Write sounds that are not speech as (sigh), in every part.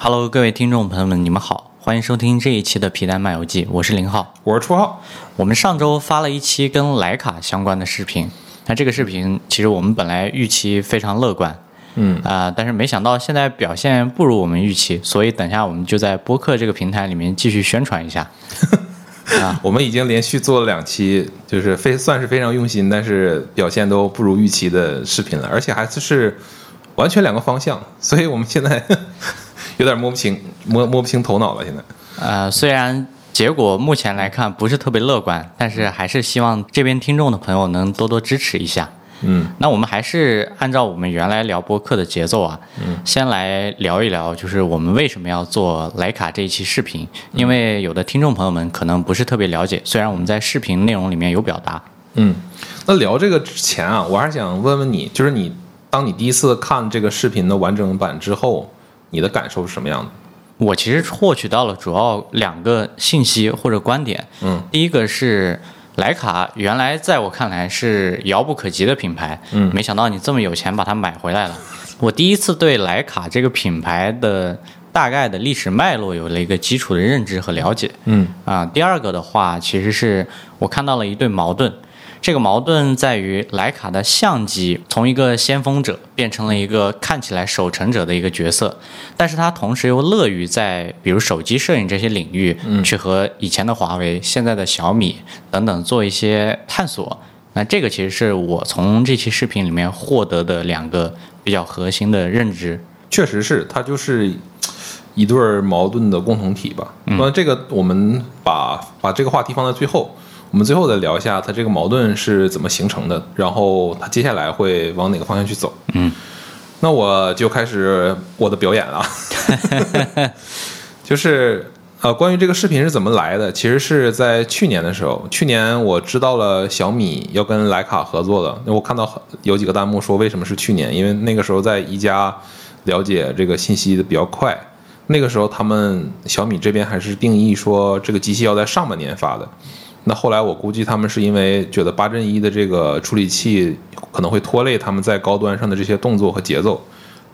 Hello，各位听众朋友们，你们好，欢迎收听这一期的皮蛋漫游记，我是林浩。我是初浩。我们上周发了一期跟徕卡相关的视频，那这个视频其实我们本来预期非常乐观，嗯啊、但是没想到现在表现不如我们预期，所以等下我们就在播客这个平台里面继续宣传一下。(laughs) 啊我们已经连续做了两期，就是非算是非常用心，但是表现都不如预期的视频了，而且还是完全两个方向，所以我们现在有点摸不清摸摸不清头脑了。现在，呃，虽然结果目前来看不是特别乐观，但是还是希望这边听众的朋友能多多支持一下。嗯。那我们还是按照我们原来聊播客的节奏啊，嗯，先来聊一聊，就是我们为什么要做徕卡这一期视频，因为有的听众朋友们可能不是特别了解，虽然我们在视频内容里面有表达，嗯，那聊这个之前啊，我还是想问问你，就是你当你第一次看这个视频的完整版之后，你的感受是什么样的？我其实获取到了主要两个信息或者观点，嗯，第一个是。徕卡原来在我看来是遥不可及的品牌，嗯没想到你这么有钱把它买回来了。我第一次对徕卡这个品牌的大概的历史脉络有了一个基础的认知和了解。嗯啊，第二个的话，其实是我看到了一对矛盾。这个矛盾在于徕卡的相机从一个先锋者变成了一个看起来守成者的一个角色，但是它同时又乐于在比如手机摄影这些领域，去和以前的华为、现在的小米等等做一些探索。那这个其实是我从这期视频里面获得的两个比较核心的认知。确实是，它就是一对儿矛盾的共同体吧。那、这个我们把把这个话题放在最后，我们最后再聊一下它这个矛盾是怎么形成的，然后它接下来会往哪个方向去走。嗯，那我就开始我的表演了，(laughs) 就是。呃，关于这个视频是怎么来的，其实是在去年的时候。去年我知道了小米要跟徕卡合作了，那我看到很有几个弹幕说为什么是去年，因为那个时候在宜家了解这个信息的比较快。那个时候他们小米这边还是定义说这个机器要在上半年发的。那后来我估计他们是因为觉得八阵一的这个处理器可能会拖累他们在高端上的这些动作和节奏，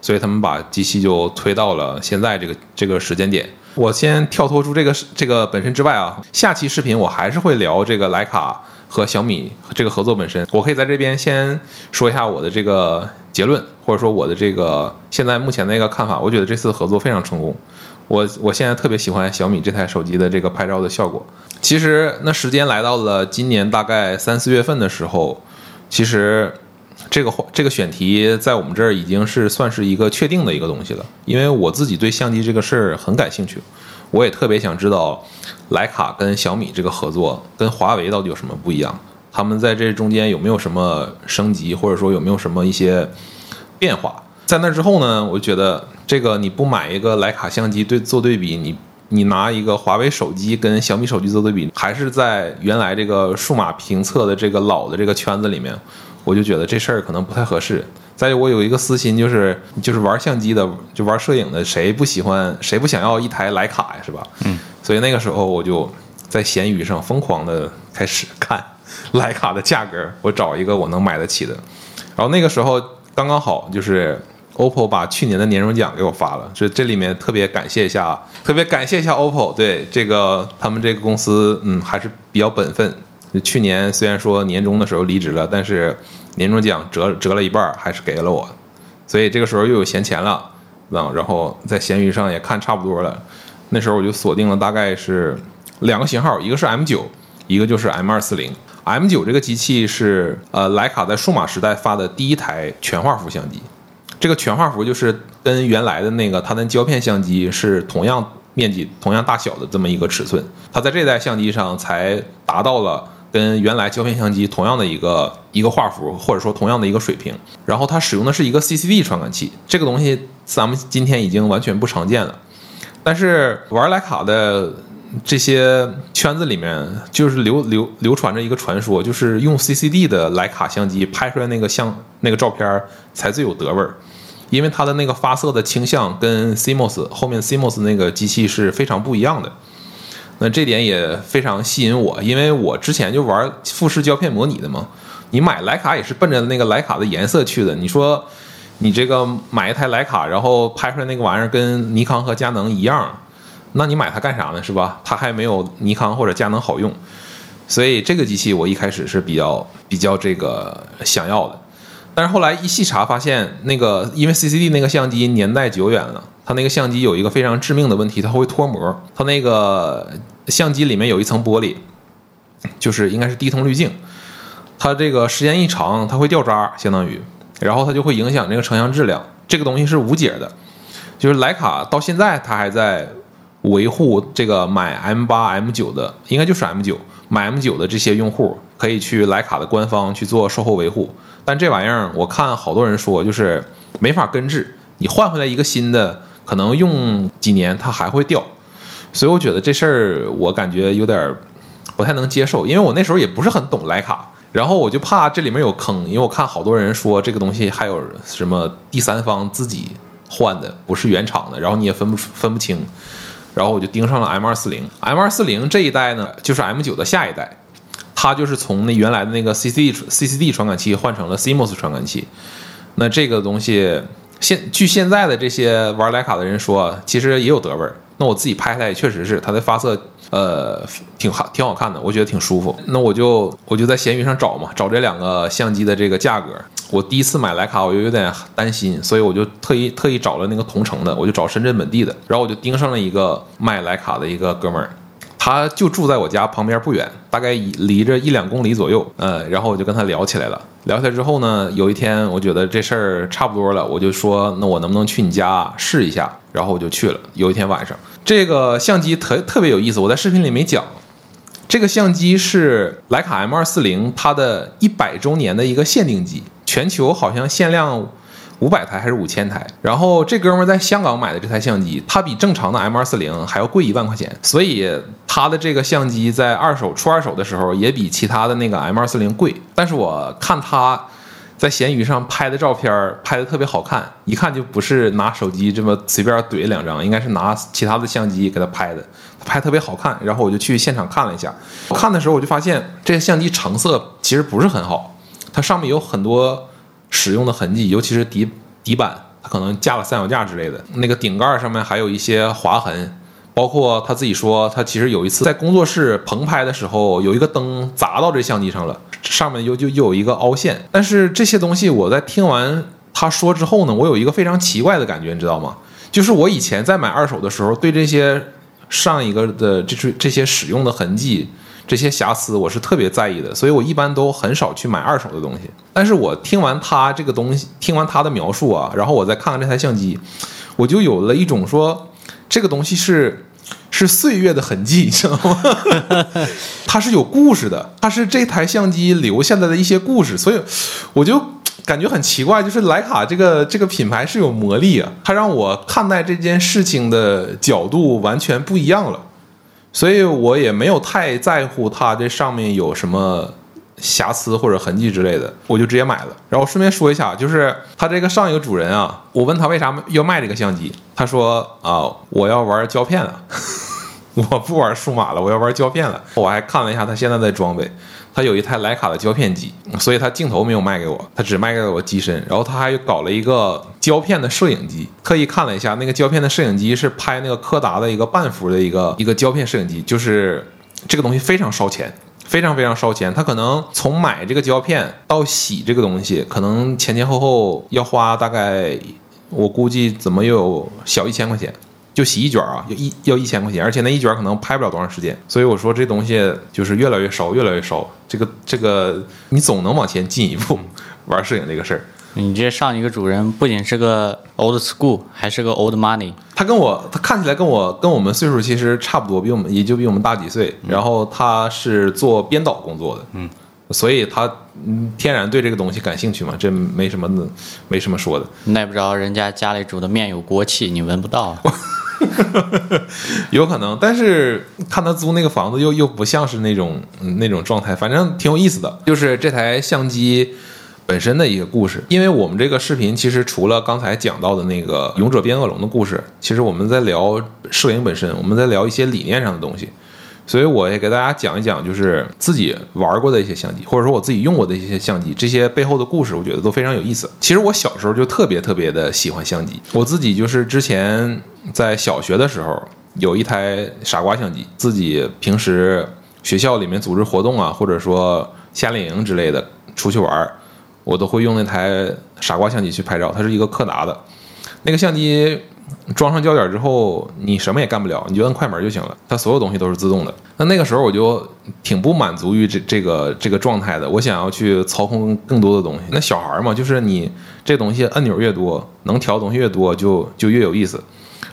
所以他们把机器就推到了现在这个这个时间点。我先跳脱出这个这个本身之外啊，下期视频我还是会聊这个徕卡和小米这个合作本身。我可以在这边先说一下我的这个结论，或者说我的这个现在目前的一个看法。我觉得这次合作非常成功。我我现在特别喜欢小米这台手机的这个拍照的效果。其实那时间来到了今年大概三四月份的时候，其实这个这个选题在我们这儿已经是算是一个确定的一个东西了。因为我自己对相机这个事儿很感兴趣，我也特别想知道徕卡跟小米这个合作跟华为到底有什么不一样，他们在这中间有没有什么升级，或者说有没有什么一些变化。在那之后呢，我就觉得这个你不买一个徕卡相机对做对比，你你拿一个华为手机跟小米手机做对比，还是在原来这个数码评测的这个老的这个圈子里面，我就觉得这事儿可能不太合适。再有，我有一个私心，就是就是玩相机的，就玩摄影的，谁不喜欢，谁不想要一台徕卡呀，是吧？嗯。所以那个时候我就在闲鱼上疯狂的开始看徕卡的价格，我找一个我能买得起的。然后那个时候刚刚好就是 OPPO 把去年的年终奖给我发了，所以这里面特别感谢一下，特别感谢一下 OPPO，对这个他们这个公司，嗯，还是比较本分。去年虽然说年终的时候离职了，但是年终奖折折了一半，还是给了我，所以这个时候又有闲钱了，啊，然后在闲鱼上也看差不多了，那时候我就锁定了大概是两个型号，一个是 M 九，一个就是 M 二四零。M 九这个机器是呃徕卡在数码时代发的第一台全画幅相机，这个全画幅就是跟原来的那个它的胶片相机是同样面积、同样大小的这么一个尺寸，它在这代相机上才达到了。跟原来胶片相机同样的一个一个画幅，或者说同样的一个水平，然后它使用的是一个 CCD 传感器，这个东西咱们今天已经完全不常见了。但是玩徕卡的这些圈子里面，就是流流流传着一个传说，就是用 CCD 的徕卡相机拍出来那个相那个照片才最有德味儿，因为它的那个发色的倾向跟 CMOS 后面 CMOS 那个机器是非常不一样的。那这点也非常吸引我，因为我之前就玩富士胶片模拟的嘛。你买徕卡也是奔着那个徕卡的颜色去的。你说你这个买一台徕卡，然后拍出来那个玩意儿跟尼康和佳能一样，那你买它干啥呢？是吧？它还没有尼康或者佳能好用。所以这个机器我一开始是比较比较这个想要的，但是后来一细查发现，那个因为 CCD 那个相机年代久远了，它那个相机有一个非常致命的问题，它会脱模。它那个相机里面有一层玻璃，就是应该是低通滤镜，它这个时间一长，它会掉渣，相当于，然后它就会影响这个成像质量。这个东西是无解的，就是徕卡到现在它还在维护这个买 M 八 M 九的，应该就是 M 九。买 M 九的这些用户可以去徕卡的官方去做售后维护，但这玩意儿我看好多人说就是没法根治，你换回来一个新的，可能用几年它还会掉，所以我觉得这事儿我感觉有点不太能接受，因为我那时候也不是很懂徕卡，然后我就怕这里面有坑，因为我看好多人说这个东西还有什么第三方自己换的，不是原厂的，然后你也分不分不清。然后我就盯上了 M 二四零，M 二四零这一代呢，就是 M 九的下一代，它就是从那原来的那个 CCD CCD 传感器换成了 CMOS 传感器。那这个东西现据现在的这些玩徕卡的人说，其实也有德味儿。那我自己拍下来也确实是，它的发色呃挺好，挺好看的，我觉得挺舒服。那我就我就在闲鱼上找嘛，找这两个相机的这个价格。我第一次买徕卡，我就有点担心，所以我就特意特意找了那个同城的，我就找深圳本地的，然后我就盯上了一个卖徕卡的一个哥们儿，他就住在我家旁边不远，大概离着一两公里左右。呃，然后我就跟他聊起来了。聊起来之后呢，有一天我觉得这事儿差不多了，我就说那我能不能去你家试一下？然后我就去了。有一天晚上，这个相机特特别有意思，我在视频里没讲。这个相机是徕卡 M 二四零，它的一百周年的一个限定机。全球好像限量五百台还是五千台，然后这哥们在香港买的这台相机，它比正常的 M 二四零还要贵一万块钱，所以他的这个相机在二手出二手的时候也比其他的那个 M 二四零贵。但是我看他在闲鱼上拍的照片，拍的特别好看，一看就不是拿手机这么随便怼两张，应该是拿其他的相机给他拍的，拍特别好看。然后我就去现场看了一下，看的时候我就发现这个相机成色其实不是很好。它上面有很多使用的痕迹，尤其是底底板，它可能架了三脚架之类的。那个顶盖上面还有一些划痕，包括他自己说，他其实有一次在工作室棚拍的时候，有一个灯砸到这相机上了，上面又就又有一个凹陷。但是这些东西我在听完他说之后呢，我有一个非常奇怪的感觉，你知道吗？就是我以前在买二手的时候，对这些上一个的这这这些使用的痕迹。这些瑕疵我是特别在意的，所以我一般都很少去买二手的东西。但是我听完他这个东西，听完他的描述啊，然后我再看看这台相机，我就有了一种说这个东西是是岁月的痕迹，你知道吗？(laughs) 它是有故事的，它是这台相机留下来的一些故事，所以我就感觉很奇怪，就是徕卡这个这个品牌是有魔力啊，它让我看待这件事情的角度完全不一样了。所以我也没有太在乎它这上面有什么瑕疵或者痕迹之类的，我就直接买了。然后顺便说一下，就是它这个上一个主人啊，我问他为啥要卖这个相机，他说啊，我要玩胶片了，(laughs) 我不玩数码了，我要玩胶片了。我还看了一下他现在的装备。他有一台徕卡的胶片机，所以他镜头没有卖给我，他只卖给了我机身。然后他还搞了一个胶片的摄影机，特意看了一下，那个胶片的摄影机是拍那个柯达的一个半幅的一个一个胶片摄影机，就是这个东西非常烧钱，非常非常烧钱。他可能从买这个胶片到洗这个东西，可能前前后后要花大概，我估计怎么有小一千块钱。就洗一卷啊，要一要一千块钱，而且那一卷可能拍不了多长时间，所以我说这东西就是越来越烧，越来越烧。这个这个，你总能往前进一步 (laughs) 玩摄影这个事儿。你这上一个主人不仅是个 old school，还是个 old money。他跟我，他看起来跟我跟我们岁数其实差不多，比我们也就比我们大几岁。然后他是做编导工作的，嗯，所以他天然对这个东西感兴趣嘛，这没什么没什么说的。耐不着人家家里煮的面有锅气，你闻不到。(laughs) (laughs) 有可能，但是看他租那个房子又又不像是那种那种状态，反正挺有意思的。就是这台相机本身的一个故事，因为我们这个视频其实除了刚才讲到的那个勇者变恶龙的故事，其实我们在聊摄影本身，我们在聊一些理念上的东西。所以我也给大家讲一讲，就是自己玩过的一些相机，或者说我自己用过的一些相机，这些背后的故事，我觉得都非常有意思。其实我小时候就特别特别的喜欢相机，我自己就是之前在小学的时候有一台傻瓜相机，自己平时学校里面组织活动啊，或者说夏令营之类的出去玩，我都会用那台傻瓜相机去拍照。它是一个柯达的，那个相机装上胶卷之后，你什么也干不了，你就摁快门就行了，它所有东西都是自动的。那那个时候我就挺不满足于这这个这个状态的，我想要去操控更多的东西。那小孩嘛，就是你这东西按钮越多，能调东西越多，就就越有意思。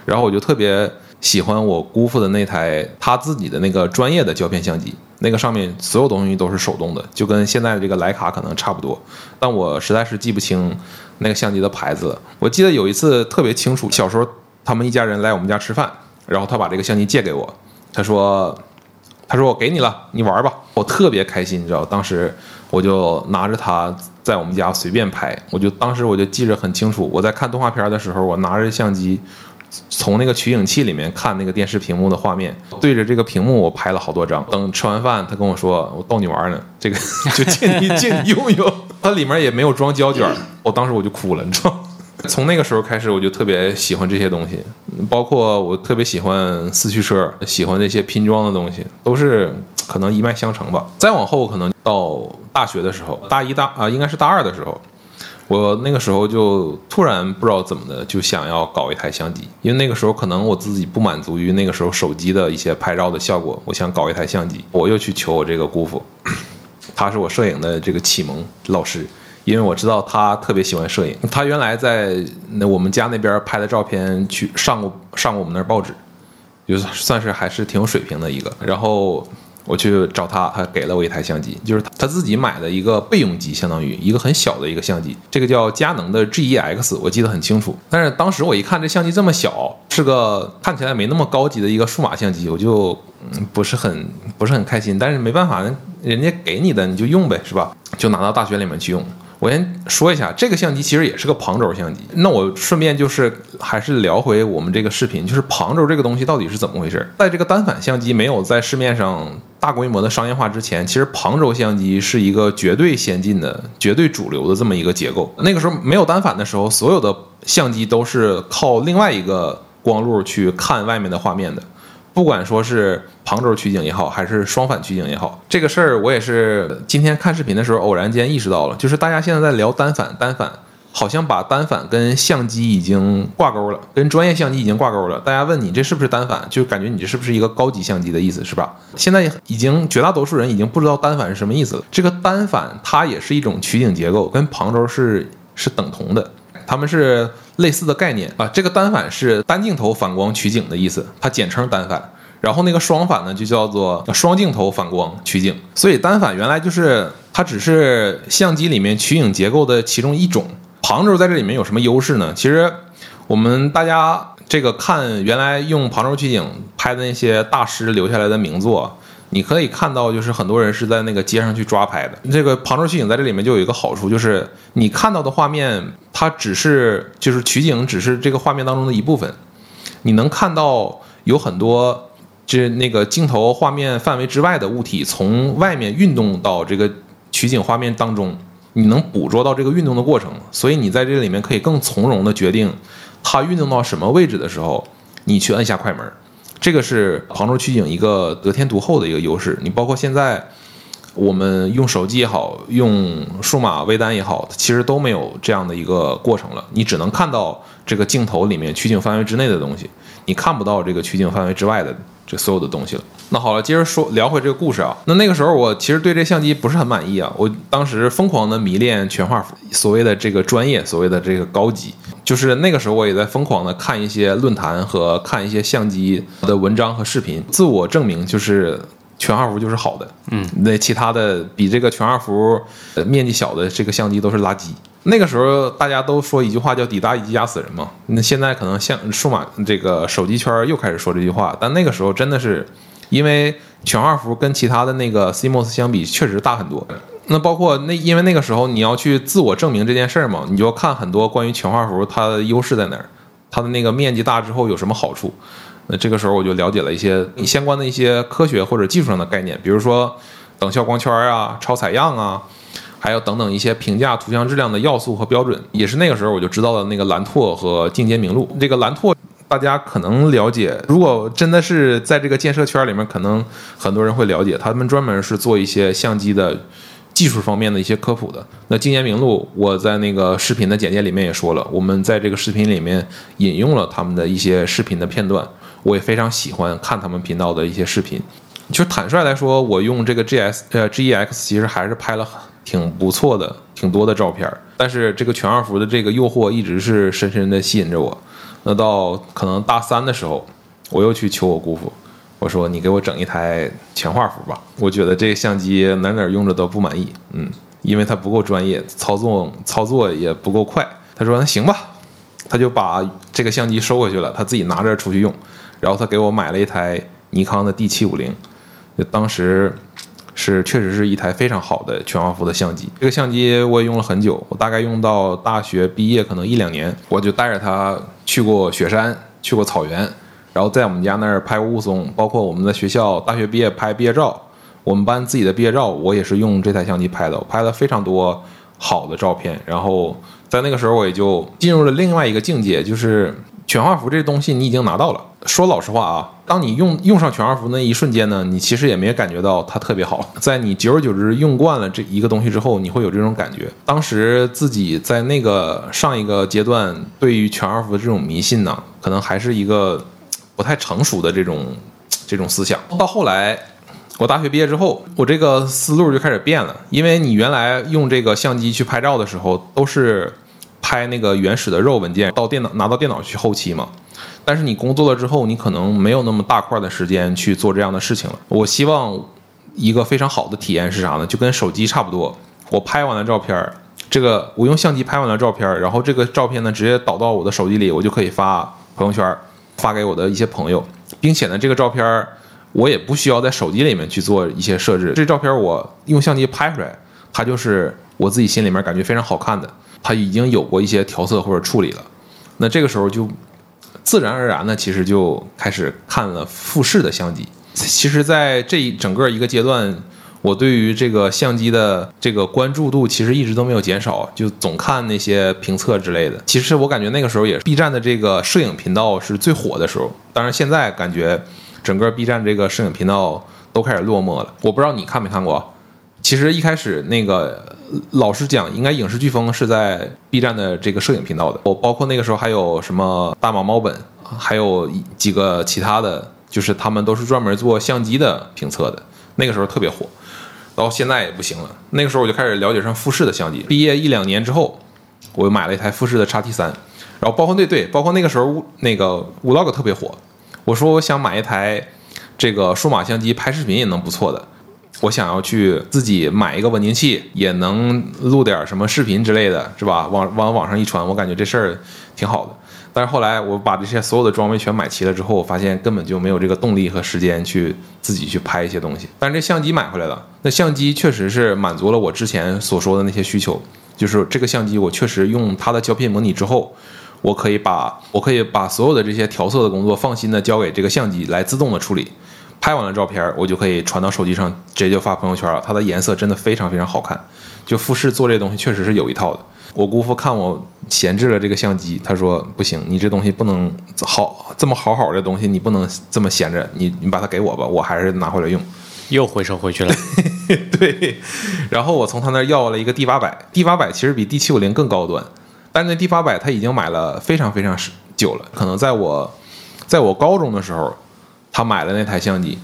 然后我就特别喜欢我姑父的那台他自己的那个专业的胶片相机，那个上面所有东西都是手动的，就跟现在的这个徕卡可能差不多，但我实在是记不清那个相机的牌子。我记得有一次特别清楚，小时候他们一家人来我们家吃饭，然后他把这个相机借给我，他说。他说：“我给你了，你玩吧。”我特别开心，你知道，当时我就拿着它在我们家随便拍。我就当时我就记着很清楚，我在看动画片的时候，我拿着相机从那个取景器里面看那个电视屏幕的画面，对着这个屏幕我拍了好多张。等吃完饭，他跟我说：“我逗你玩呢，这个 (laughs) 就借你借你用用。”它里面也没有装胶卷，我当时我就哭了，你知道。从那个时候开始，我就特别喜欢这些东西，包括我特别喜欢四驱车，喜欢那些拼装的东西，都是可能一脉相承吧。再往后，可能到大学的时候，大一大啊，应该是大二的时候，我那个时候就突然不知道怎么的，就想要搞一台相机，因为那个时候可能我自己不满足于那个时候手机的一些拍照的效果，我想搞一台相机，我又去求我这个姑父，他是我摄影的这个启蒙老师。因为我知道他特别喜欢摄影，他原来在那我们家那边拍的照片去上过上过我们那儿报纸，就算是还是挺有水平的一个。然后我去找他，他给了我一台相机，就是他自己买的一个备用机，相当于一个很小的一个相机，这个叫佳能的 G E X，我记得很清楚。但是当时我一看这相机这么小，是个看起来没那么高级的一个数码相机，我就不是很不是很开心。但是没办法，人家给你的你就用呗，是吧？就拿到大学里面去用。我先说一下，这个相机其实也是个旁轴相机。那我顺便就是还是聊回我们这个视频，就是旁轴这个东西到底是怎么回事？在这个单反相机没有在市面上大规模的商业化之前，其实旁轴相机是一个绝对先进的、绝对主流的这么一个结构。那个时候没有单反的时候，所有的相机都是靠另外一个光路去看外面的画面的。不管说是旁轴取景也好，还是双反取景也好，这个事儿我也是今天看视频的时候偶然间意识到了，就是大家现在在聊单反，单反好像把单反跟相机已经挂钩了，跟专业相机已经挂钩了。大家问你这是不是单反，就感觉你这是不是一个高级相机的意思，是吧？现在已经绝大多数人已经不知道单反是什么意思了。这个单反它也是一种取景结构，跟旁轴是是等同的。他们是类似的概念啊，这个单反是单镜头反光取景的意思，它简称单反。然后那个双反呢，就叫做双镜头反光取景。所以单反原来就是它只是相机里面取景结构的其中一种。旁轴在这里面有什么优势呢？其实我们大家这个看原来用旁轴取景拍的那些大师留下来的名作。你可以看到，就是很多人是在那个街上去抓拍的。这个旁轴取景在这里面就有一个好处，就是你看到的画面，它只是就是取景，只是这个画面当中的一部分。你能看到有很多，这那个镜头画面范围之外的物体从外面运动到这个取景画面当中，你能捕捉到这个运动的过程。所以你在这里面可以更从容的决定它运动到什么位置的时候，你去按下快门。这个是杭州取景一个得天独厚的一个优势。你包括现在我们用手机也好，用数码微单也好，其实都没有这样的一个过程了。你只能看到这个镜头里面取景范围之内的东西，你看不到这个取景范围之外的。这所有的东西了。那好了，接着说聊回这个故事啊。那那个时候我其实对这相机不是很满意啊。我当时疯狂的迷恋全画幅，所谓的这个专业，所谓的这个高级，就是那个时候我也在疯狂的看一些论坛和看一些相机的文章和视频，自我证明就是全画幅就是好的。嗯，那其他的比这个全画幅面积小的这个相机都是垃圾。那个时候大家都说一句话叫“底大一击压死人”嘛。那现在可能像数码这个手机圈又开始说这句话，但那个时候真的是，因为全画幅跟其他的那个 CMOS 相比确实大很多。那包括那因为那个时候你要去自我证明这件事儿嘛，你就看很多关于全画幅它的优势在哪儿。它的那个面积大之后有什么好处？那这个时候我就了解了一些相关的一些科学或者技术上的概念，比如说等效光圈啊、超采样啊，还有等等一些评价图像质量的要素和标准。也是那个时候我就知道了那个蓝拓和进阶明路。这个蓝拓大家可能了解，如果真的是在这个建设圈里面，可能很多人会了解，他们专门是做一些相机的。技术方面的一些科普的，那今年名录我在那个视频的简介里面也说了，我们在这个视频里面引用了他们的一些视频的片段，我也非常喜欢看他们频道的一些视频。就坦率来说，我用这个 G S 呃 G E X 其实还是拍了很挺不错的、挺多的照片，但是这个全二幅的这个诱惑一直是深深的吸引着我。那到可能大三的时候，我又去求我姑父。我说你给我整一台全画幅吧，我觉得这个相机哪哪用着都不满意，嗯，因为它不够专业，操作操作也不够快。他说那行吧，他就把这个相机收回去了，他自己拿着出去用。然后他给我买了一台尼康的 D 七五零，当时是确实是一台非常好的全画幅的相机。这个相机我也用了很久，我大概用到大学毕业可能一两年，我就带着它去过雪山，去过草原。然后在我们家那儿拍过雾凇，包括我们的学校大学毕业拍毕业照，我们班自己的毕业照，我也是用这台相机拍的，我拍了非常多好的照片。然后在那个时候，我也就进入了另外一个境界，就是全画幅这东西你已经拿到了。说老实话啊，当你用用上全画幅那一瞬间呢，你其实也没感觉到它特别好。在你久而久之用惯了这一个东西之后，你会有这种感觉。当时自己在那个上一个阶段，对于全画幅的这种迷信呢，可能还是一个。不太成熟的这种这种思想，到后来我大学毕业之后，我这个思路就开始变了。因为你原来用这个相机去拍照的时候，都是拍那个原始的 RAW 文件到电脑拿到电脑去后期嘛。但是你工作了之后，你可能没有那么大块的时间去做这样的事情了。我希望一个非常好的体验是啥呢？就跟手机差不多，我拍完了照片，这个我用相机拍完了照片，然后这个照片呢直接导到我的手机里，我就可以发朋友圈。发给我的一些朋友，并且呢，这个照片我也不需要在手机里面去做一些设置。这照片我用相机拍出来，它就是我自己心里面感觉非常好看的。它已经有过一些调色或者处理了，那这个时候就自然而然的，其实就开始看了富士的相机。其实，在这一整个一个阶段。我对于这个相机的这个关注度其实一直都没有减少，就总看那些评测之类的。其实我感觉那个时候也是 B 站的这个摄影频道是最火的时候。当然现在感觉整个 B 站这个摄影频道都开始落寞了。我不知道你看没看过。其实一开始那个老实讲，应该影视飓风是在 B 站的这个摄影频道的。我包括那个时候还有什么大马猫本，还有几个其他的，就是他们都是专门做相机的评测的。那个时候特别火。然后现在也不行了。那个时候我就开始了解上富士的相机。毕业一两年之后，我又买了一台富士的 x T 三。然后包括对对，包括那个时候那个 Vlog 特别火。我说我想买一台这个数码相机，拍视频也能不错的。我想要去自己买一个稳定器，也能录点什么视频之类的，是吧？往往网上一传，我感觉这事儿挺好的。但是后来我把这些所有的装备全买齐了之后，我发现根本就没有这个动力和时间去自己去拍一些东西。但是这相机买回来了，那相机确实是满足了我之前所说的那些需求，就是这个相机我确实用它的胶片模拟之后，我可以把我可以把所有的这些调色的工作放心的交给这个相机来自动的处理，拍完了照片我就可以传到手机上，直接就发朋友圈了。它的颜色真的非常非常好看，就富士做这东西确实是有一套的。我姑父看我闲置了这个相机，他说不行，你这东西不能好这么好好的东西，你不能这么闲着，你你把它给我吧，我还是拿回来用。又回收回去了。(laughs) 对，然后我从他那要了一个 D 八百，D 八百其实比 D 七五零更高端，但那 D 八百他已经买了非常非常久了，可能在我在我高中的时候，他买了那台相机，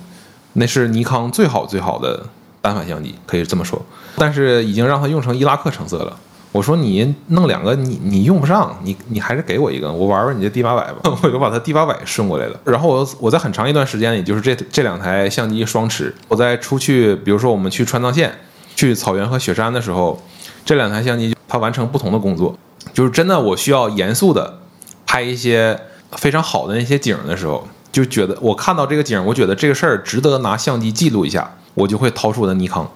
那是尼康最好最好的单反相机，可以这么说，但是已经让他用成伊拉克成色了。我说你弄两个，你你用不上，你你还是给我一个，我玩玩你这 D 八百吧。(laughs) 我就把它 D 八百顺过来了。然后我我在很长一段时间里，就是这这两台相机双持。我在出去，比如说我们去川藏线、去草原和雪山的时候，这两台相机它完成不同的工作。就是真的，我需要严肃的拍一些非常好的那些景的时候，就觉得我看到这个景，我觉得这个事儿值得拿相机记录一下，我就会掏出我的尼康。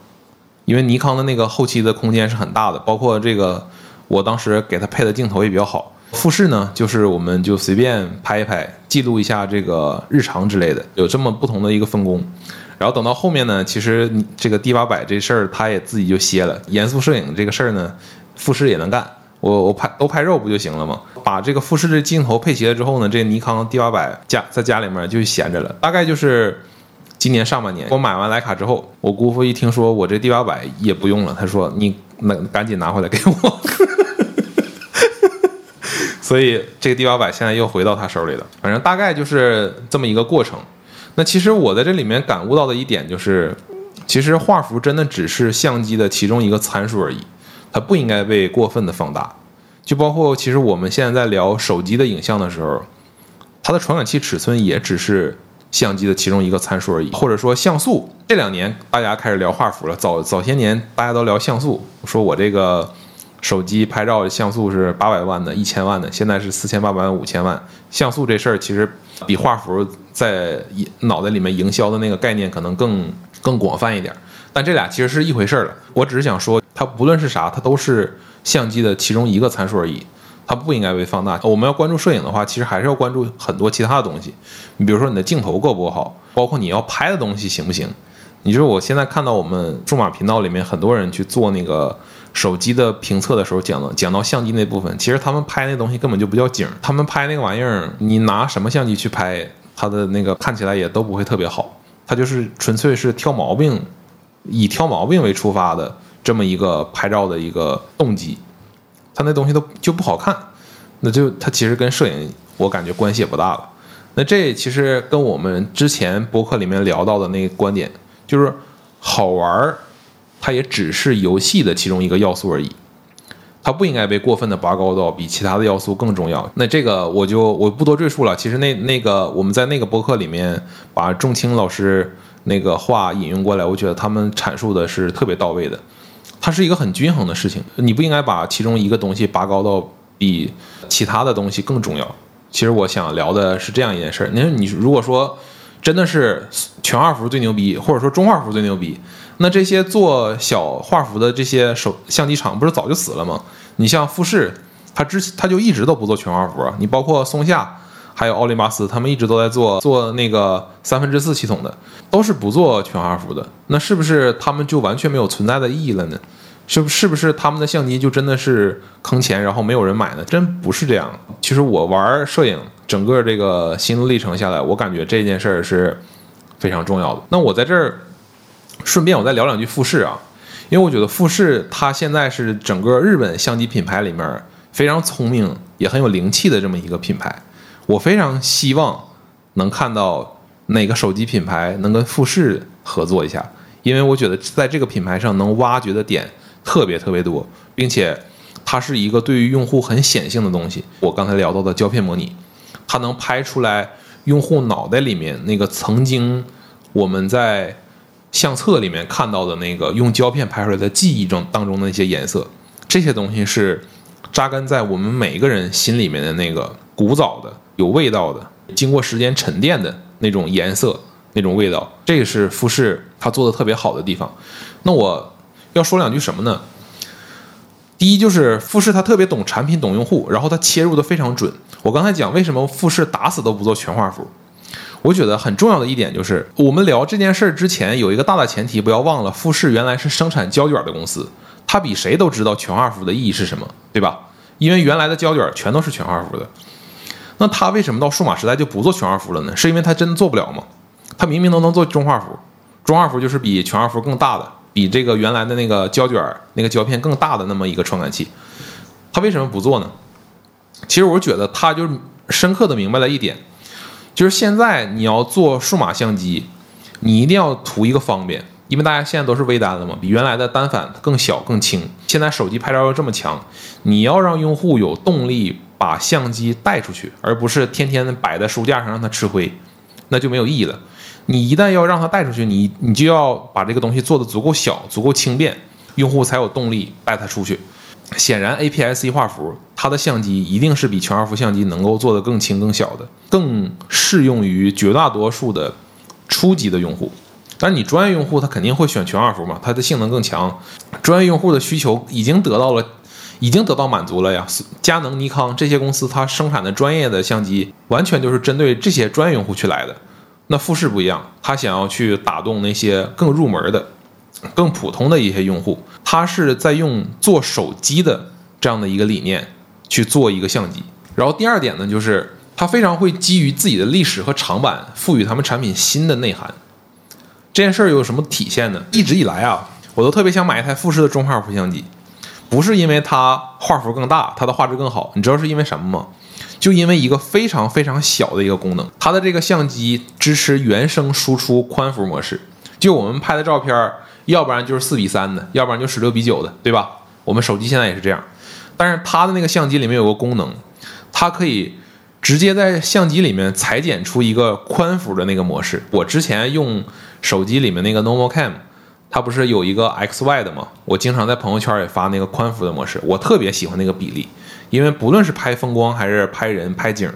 因为尼康的那个后期的空间是很大的，包括这个，我当时给它配的镜头也比较好，富士呢，就是我们就随便拍一拍，记录一下这个日常之类的，(laughs) 有这么不同的一个分工。然后等到后面呢，其实这个 D 八百这事儿，他也自己就歇了。严肃摄影这个事儿呢，富士也能干。我我拍都拍肉不就行了吗？把这个富士的镜头配齐了之后呢，这尼康 D 八百家在家里面就闲着了。大概就是今年上半年，我买完徕卡之后，我姑父一听说我这 D 八百也不用了，他说你那赶紧拿回来给我。(laughs) 所以这个 D 八百现在又回到他手里了。反正大概就是这么一个过程。那其实我在这里面感悟到的一点就是，其实画幅真的只是相机的其中一个参数而已，它不应该被过分的放大。就包括其实我们现在在聊手机的影像的时候，它的传感器尺寸也只是相机的其中一个参数而已。或者说像素，这两年大家开始聊画幅了，早早些年大家都聊像素，说我这个手机拍照像素是八百万的、一千万的，现在是四千八百万、五千万。像素这事儿其实比画幅。在脑袋里面营销的那个概念可能更更广泛一点，但这俩其实是一回事儿了。我只是想说，它不论是啥，它都是相机的其中一个参数而已，它不应该被放大。我们要关注摄影的话，其实还是要关注很多其他的东西。你比如说你的镜头够不够好，包括你要拍的东西行不行。你说我现在看到我们数码频道里面很多人去做那个。手机的评测的时候讲了，讲到相机那部分，其实他们拍那东西根本就不叫景，他们拍那个玩意儿，你拿什么相机去拍，它的那个看起来也都不会特别好，它就是纯粹是挑毛病，以挑毛病为出发的这么一个拍照的一个动机，他那东西都就不好看，那就它其实跟摄影我感觉关系也不大了。那这其实跟我们之前博客里面聊到的那个观点，就是好玩儿。它也只是游戏的其中一个要素而已，它不应该被过分的拔高到比其他的要素更重要。那这个我就我不多赘述了。其实那那个我们在那个博客里面把仲青老师那个话引用过来，我觉得他们阐述的是特别到位的。它是一个很均衡的事情，你不应该把其中一个东西拔高到比其他的东西更重要。其实我想聊的是这样一件事儿。你说你如果说真的是全画幅最牛逼，或者说中画幅最牛逼。那这些做小画幅的这些手相机厂不是早就死了吗？你像富士，它之它就一直都不做全画幅。你包括松下，还有奥林巴斯，他们一直都在做做那个三分之四系统的，都是不做全画幅的。那是不是他们就完全没有存在的意义了呢？是不是不是他们的相机就真的是坑钱，然后没有人买呢？真不是这样。其实我玩摄影整个这个心路历程下来，我感觉这件事儿是非常重要的。那我在这儿。顺便我再聊两句富士啊，因为我觉得富士它现在是整个日本相机品牌里面非常聪明也很有灵气的这么一个品牌。我非常希望能看到哪个手机品牌能跟富士合作一下，因为我觉得在这个品牌上能挖掘的点特别特别多，并且它是一个对于用户很显性的东西。我刚才聊到的胶片模拟，它能拍出来用户脑袋里面那个曾经我们在。相册里面看到的那个用胶片拍出来的记忆中当中的那些颜色，这些东西是扎根在我们每一个人心里面的那个古早的、有味道的、经过时间沉淀的那种颜色、那种味道。这个是富士它做的特别好的地方。那我要说两句什么呢？第一就是富士它特别懂产品、懂用户，然后它切入的非常准。我刚才讲为什么富士打死都不做全画幅。我觉得很重要的一点就是，我们聊这件事儿之前有一个大的前提，不要忘了，富士原来是生产胶卷的公司，它比谁都知道全画幅的意义是什么，对吧？因为原来的胶卷全都是全画幅的，那它为什么到数码时代就不做全画幅了呢？是因为它真的做不了吗？它明明都能做中画幅，中画幅就是比全画幅更大的，比这个原来的那个胶卷那个胶片更大的那么一个传感器，他为什么不做呢？其实我觉得他就深刻的明白了一点。就是现在你要做数码相机，你一定要图一个方便，因为大家现在都是微单了嘛，比原来的单反更小更轻。现在手机拍照又这么强，你要让用户有动力把相机带出去，而不是天天摆在书架上让他吃灰，那就没有意义了。你一旦要让他带出去，你你就要把这个东西做的足够小、足够轻便，用户才有动力带他出去。显然，APS-C 画幅它的相机一定是比全画幅相机能够做的更轻、更小的，更适用于绝大多数的初级的用户。但你专业用户他肯定会选全画幅嘛，它的性能更强。专业用户的需求已经得到了已经得到满足了呀。佳能、尼康这些公司，它生产的专业的相机，完全就是针对这些专业用户去来的。那富士不一样，它想要去打动那些更入门的、更普通的一些用户，它是在用做手机的这样的一个理念去做一个相机。然后第二点呢，就是它非常会基于自己的历史和长板，赋予他们产品新的内涵。这件事儿有什么体现呢？一直以来啊，我都特别想买一台富士的中画幅相机，不是因为它画幅更大，它的画质更好，你知道是因为什么吗？就因为一个非常非常小的一个功能，它的这个相机支持原生输出宽幅模式。就我们拍的照片，要不然就是四比三的，要不然就十六比九的，对吧？我们手机现在也是这样。但是它的那个相机里面有个功能，它可以直接在相机里面裁剪出一个宽幅的那个模式。我之前用。手机里面那个 Normal Cam，它不是有一个 X Y 的吗？我经常在朋友圈也发那个宽幅的模式，我特别喜欢那个比例，因为不论是拍风光还是拍人拍景，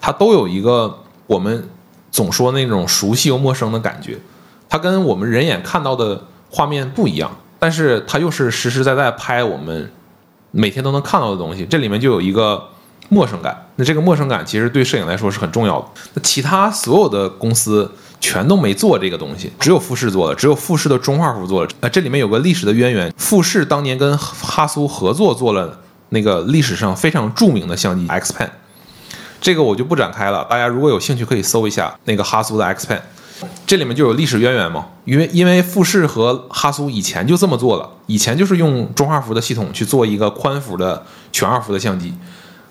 它都有一个我们总说那种熟悉又陌生的感觉。它跟我们人眼看到的画面不一样，但是它又是实实在在拍我们每天都能看到的东西。这里面就有一个陌生感，那这个陌生感其实对摄影来说是很重要的。那其他所有的公司。全都没做这个东西，只有富士做了，只有富士的中画幅做了。呃，这里面有个历史的渊源，富士当年跟哈苏合作做了那个历史上非常著名的相机 X Pen，这个我就不展开了，大家如果有兴趣可以搜一下那个哈苏的 X Pen，这里面就有历史渊源嘛，因为因为富士和哈苏以前就这么做了，以前就是用中画幅的系统去做一个宽幅的全画幅的相机，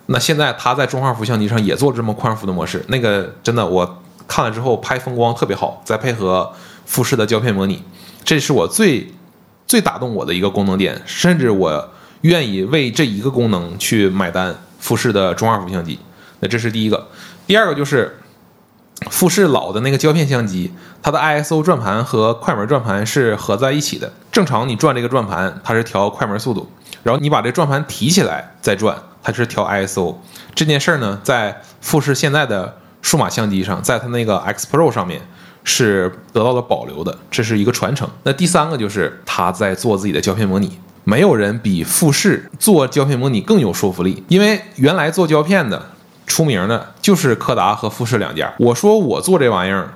那现在他在中画幅相机上也做这么宽幅的模式，那个真的我。看了之后拍风光特别好，再配合富士的胶片模拟，这是我最最打动我的一个功能点，甚至我愿意为这一个功能去买单。富士的中二幅相机，那这是第一个。第二个就是富士老的那个胶片相机，它的 ISO 转盘和快门转盘是合在一起的。正常你转这个转盘，它是调快门速度，然后你把这转盘提起来再转，它是调 ISO。这件事儿呢，在富士现在的。数码相机上，在它那个 X Pro 上面是得到了保留的，这是一个传承。那第三个就是他在做自己的胶片模拟，没有人比富士做胶片模拟更有说服力，因为原来做胶片的出名的就是柯达和富士两家。我说我做这玩意儿，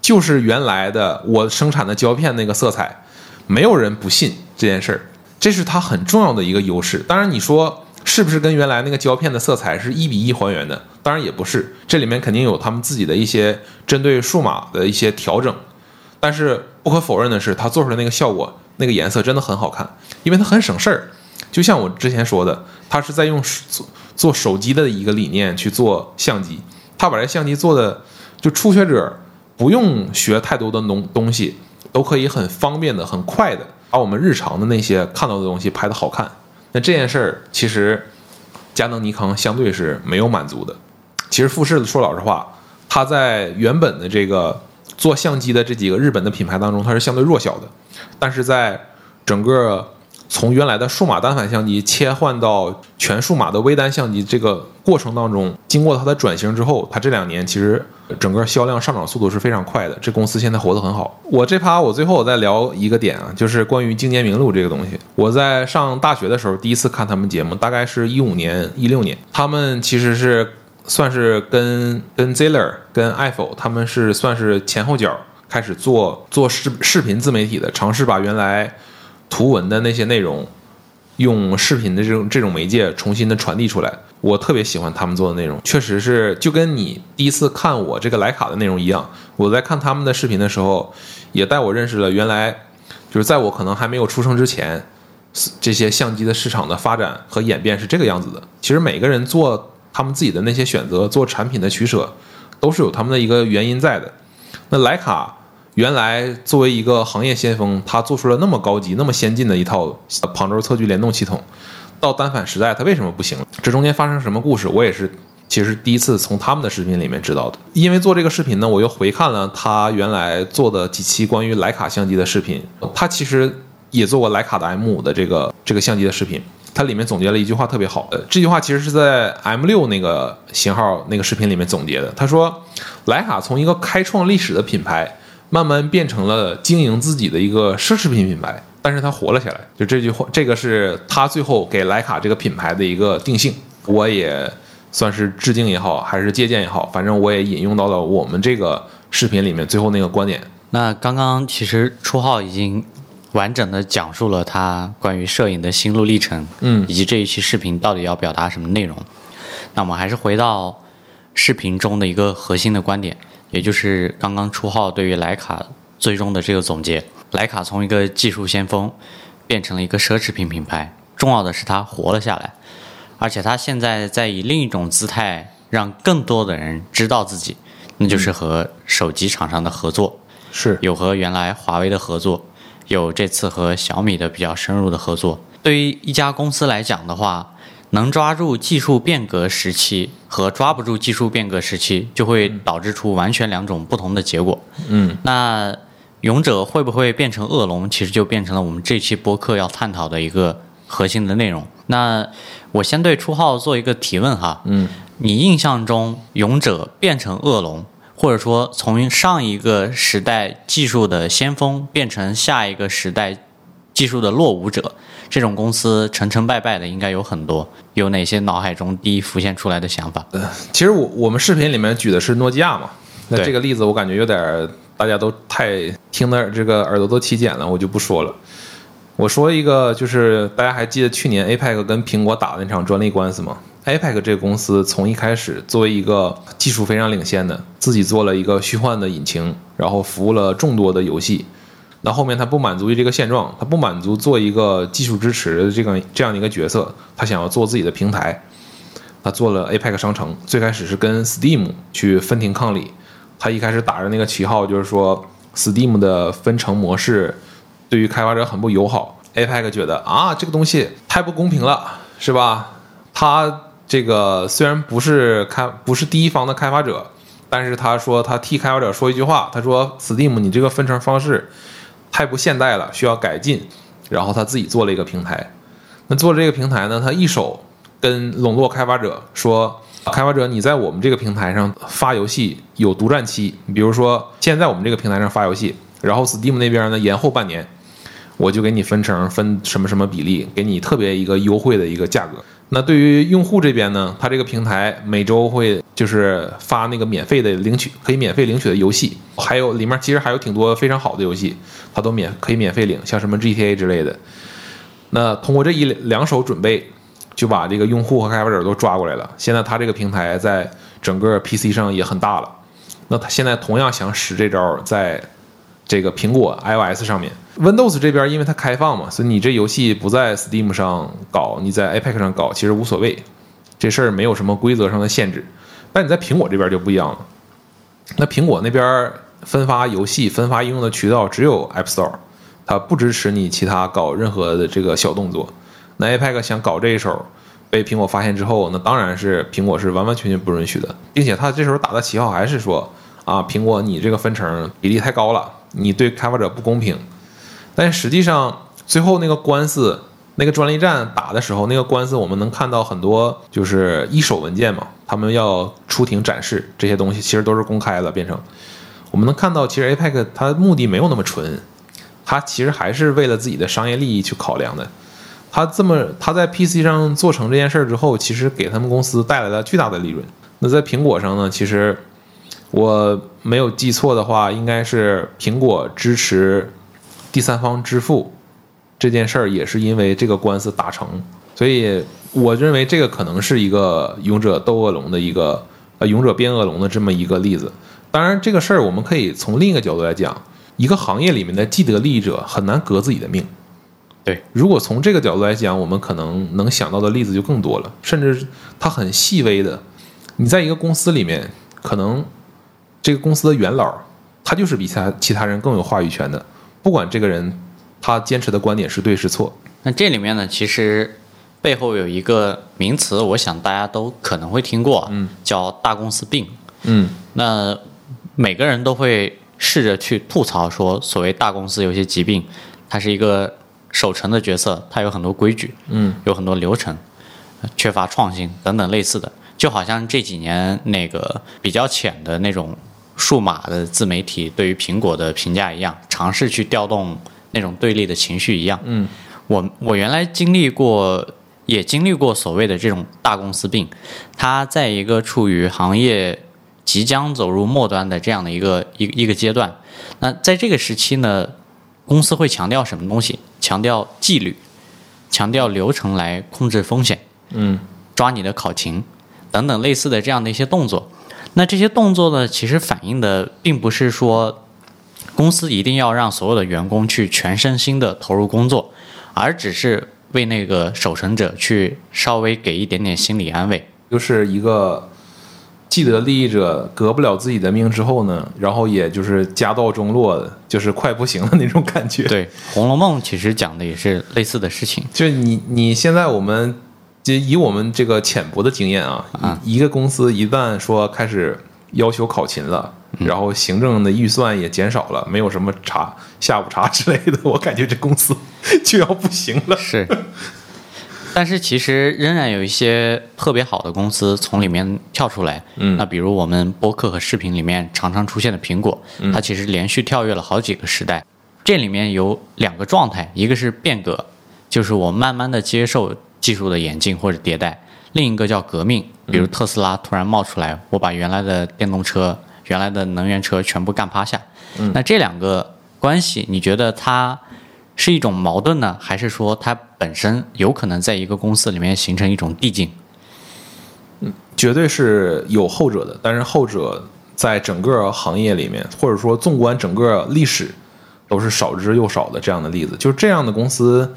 就是原来的我生产的胶片那个色彩，没有人不信这件事儿，这是它很重要的一个优势。当然你说。是不是跟原来那个胶片的色彩是一比一还原的？当然也不是，这里面肯定有他们自己的一些针对数码的一些调整。但是不可否认的是，它做出来那个效果，那个颜色真的很好看，因为它很省事儿。就像我之前说的，它是在用做做手机的一个理念去做相机，它把这相机做的就初学者不用学太多的东东西，都可以很方便的、很快的把我们日常的那些看到的东西拍的好看。那这件事儿其实，佳能、尼康相对是没有满足的。其实富士说老实话，它在原本的这个做相机的这几个日本的品牌当中，它是相对弱小的。但是在整个从原来的数码单反相机切换到全数码的微单相机这个过程当中，经过它的转型之后，它这两年其实整个销量上涨速度是非常快的。这公司现在活得很好。我这趴我最后我再聊一个点啊，就是关于经年名录这个东西。我在上大学的时候第一次看他们节目，大概是一五年、一六年，他们其实是算是跟跟 Ziller、跟 iPhone，他们是算是前后脚开始做做视视频自媒体的，尝试把原来。图文的那些内容，用视频的这种这种媒介重新的传递出来，我特别喜欢他们做的内容，确实是就跟你第一次看我这个徕卡的内容一样。我在看他们的视频的时候，也带我认识了原来就是在我可能还没有出生之前，这些相机的市场的发展和演变是这个样子的。其实每个人做他们自己的那些选择，做产品的取舍，都是有他们的一个原因在的。那徕卡。原来作为一个行业先锋，他做出了那么高级、那么先进的一套旁轴测距联动系统，到单反时代，他为什么不行？这中间发生什么故事？我也是其实第一次从他们的视频里面知道的。因为做这个视频呢，我又回看了他原来做的几期关于徕卡相机的视频。他其实也做过徕卡的 M 五的这个这个相机的视频。他里面总结了一句话特别好，呃，这句话其实是在 M 六那个型号那个视频里面总结的。他说，徕卡从一个开创历史的品牌。慢慢变成了经营自己的一个奢侈品品牌，但是他活了下来。就这句话，这个是他最后给徕卡这个品牌的一个定性。我也算是致敬也好，还是借鉴也好，反正我也引用到了我们这个视频里面最后那个观点。那刚刚其实初号已经完整的讲述了他关于摄影的心路历程，嗯以及这一期视频到底要表达什么内容。那我们还是回到视频中的一个核心的观点，也就是刚刚出号对于徕卡最终的这个总结。徕卡从一个技术先锋变成了一个奢侈品品牌，重要的是它活了下来，而且它现在在以另一种姿态让更多的人知道自己，那就是和手机厂商的合作。是有和原来华为的合作，有这次和小米的比较深入的合作。对于一家公司来讲的话，能抓住技术变革时期和抓不住技术变革时期，就会导致出完全两种不同的结果。嗯，那勇者会不会变成恶龙，其实就变成了我们这期播客要探讨的一个核心的内容。那我先对初号做一个提问哈，嗯，你印象中勇者变成恶龙，或者说从上一个时代技术的先锋变成下一个时代技术的落伍者，这种公司成成败败的应该有很多，有哪些脑海中第一浮现出来的想法？呃其实我我们视频里面举的是诺基亚嘛，那这个例子我感觉有点儿大家都太听的这个耳朵都起茧了，我就不说了。我说一个，就是大家还记得去年 APEC 跟苹果打的那场专利官司吗？APEC 这个公司从一开始作为一个技术非常领先的，自己做了一个虚幻的引擎，然后服务了众多的游戏。那后面他不满足于这个现状，他不满足做一个技术支持的这个这样的一个角色，他想要做自己的平台。他做了 APEC 商城，最开始是跟 Steam 去分庭抗礼。他一开始打着那个旗号，就是说 Steam 的分成模式对于开发者很不友好。APEC 觉得啊，这个东西太不公平了，是吧？他这个虽然不是开不是第一方的开发者，但是他说他替开发者说一句话，他说 Steam 你这个分成方式太不现代了，需要改进。然后他自己做了一个平台。那做这个平台呢，他一手跟笼络开发者说，开发者你在我们这个平台上发游戏有独占期，比如说现在我们这个平台上发游戏，然后 Steam 那边呢延后半年，我就给你分成分什么什么比例，给你特别一个优惠的一个价格。那对于用户这边呢，他这个平台每周会就是发那个免费的领取，可以免费领取的游戏，还有里面其实还有挺多非常好的游戏，它都免可以免费领，像什么 GTA 之类的。那通过这一两手准备，就把这个用户和开发者都抓过来了。现在他这个平台在整个 PC 上也很大了。那他现在同样想使这招在这个苹果 iOS 上面，Windows 这边因为它开放嘛，所以你这游戏不在 Steam 上搞，你在 iPad 上搞其实无所谓，这事儿没有什么规则上的限制。但你在苹果这边就不一样了。那苹果那边分发游戏、分发应用的渠道只有 App Store。它不支持你其他搞任何的这个小动作。那 APEC 想搞这一手，被苹果发现之后，那当然是苹果是完完全全不允许的，并且他这时候打的旗号还是说啊，苹果你这个分成比例太高了，你对开发者不公平。但实际上最后那个官司，那个专利战打的时候，那个官司我们能看到很多就是一手文件嘛，他们要出庭展示这些东西，其实都是公开的，变成我们能看到，其实 APEC 它目的没有那么纯。它其实还是为了自己的商业利益去考量的。他这么他在 PC 上做成这件事儿之后，其实给他们公司带来了巨大的利润。那在苹果上呢，其实我没有记错的话，应该是苹果支持第三方支付这件事儿，也是因为这个官司打成。所以我认为这个可能是一个勇者斗恶龙的一个呃勇者变恶龙的这么一个例子。当然，这个事儿我们可以从另一个角度来讲。一个行业里面的既得利益者很难革自己的命。对，如果从这个角度来讲，我们可能能想到的例子就更多了，甚至它很细微的。你在一个公司里面，可能这个公司的元老，他就是比其他其他人更有话语权的，不管这个人他坚持的观点是对是错。那这里面呢，其实背后有一个名词，我想大家都可能会听过，嗯，叫大公司病。嗯，那每个人都会。试着去吐槽说，所谓大公司有些疾病，它是一个守成的角色，它有很多规矩，嗯，有很多流程，缺乏创新等等类似的，就好像这几年那个比较浅的那种数码的自媒体对于苹果的评价一样，尝试去调动那种对立的情绪一样。嗯，我我原来经历过，也经历过所谓的这种大公司病，它在一个处于行业即将走入末端的这样的一个一一个阶段。那在这个时期呢，公司会强调什么东西？强调纪律，强调流程来控制风险。嗯，抓你的考勤等等类似的这样的一些动作。那这些动作呢，其实反映的并不是说公司一定要让所有的员工去全身心的投入工作，而只是为那个守成者去稍微给一点点心理安慰。就是一个既得利益者革不了自己的命之后呢，然后也就是家道中落的，就是快不行的那种感觉。，对，《红楼梦》其实讲的也是类似的事情。就是你你现在我们就以我们这个浅薄的经验啊，一一个公司一旦说开始要求考勤了。然后行政的预算也减少了，没有什么茶下午茶之类的，我感觉这公司 (laughs) 就要不行了。是，但是其实仍然有一些特别好的公司从里面跳出来。嗯那比如我们播客和视频里面常常出现的苹果，它其实连续跳跃了好几个时代。这里面有两个状态，一个是变革，就是我慢慢的接受技术的演进或者迭代；另一个叫革命，比如特斯拉突然冒出来，我把原来的电动车、原来的能源车全部干趴下。那这两个关系，你觉得它是一种矛盾呢，还是说它本身有可能在一个公司里面形成一种递进？绝对是有后者的，但是后者在整个行业里面，或者说纵观整个历史，都是少之又少的这样的例子。就是这样的公司，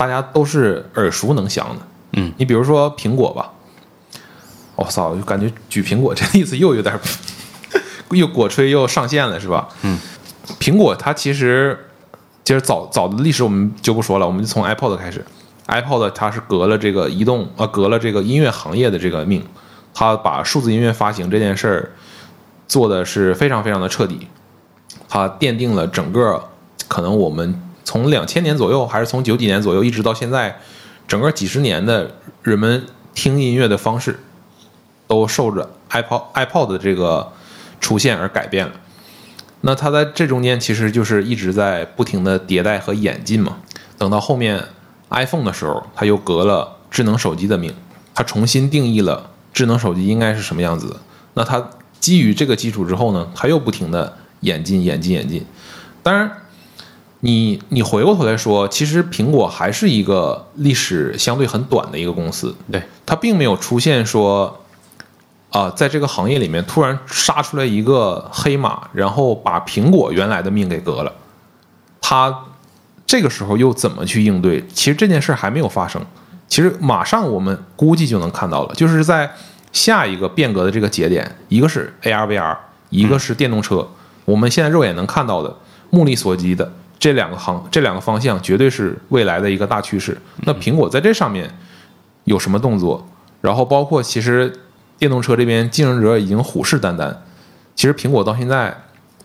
大家都是耳熟能详的。嗯，你比如说苹果吧，我、操，就感觉举苹果这例子又有点又果吹又上线了，是吧？嗯，苹果它其实其实早早的历史我们就不说了，我们就从 iPod 开始。iPod 它是革了这个移动啊革了这个音乐行业的这个命，它把数字音乐发行这件事儿做的是非常非常的彻底，它奠定了整个可能我们从两千年左右还是从九几年左右一直到现在，整个几十年的人们听音乐的方式都受着 iPod iPod 的这个出现而改变了。那它在这中间其实就是一直在不停的迭代和演进嘛。等到后面 iPhone 的时候，它又革了智能手机的命，它重新定义了智能手机应该是什么样子。那它基于这个基础之后呢，它又不停的演进、演进、演进。当然，你你回过头来说，其实苹果还是一个历史相对很短的一个公司，对，它并没有出现说，啊、在这个行业里面突然杀出来一个黑马，然后把苹果原来的命给革了。它这个时候又怎么去应对？其实这件事还没有发生，其实马上我们估计就能看到了，就是在下一个变革的这个节点，一个是 AR VR，一个是电动车，我们现在肉眼能看到的、目力所及的这两个行这两个方向，绝对是未来的一个大趋势。那苹果在这上面有什么动作？然后包括其实电动车这边竞争者已经虎视眈眈，其实苹果到现在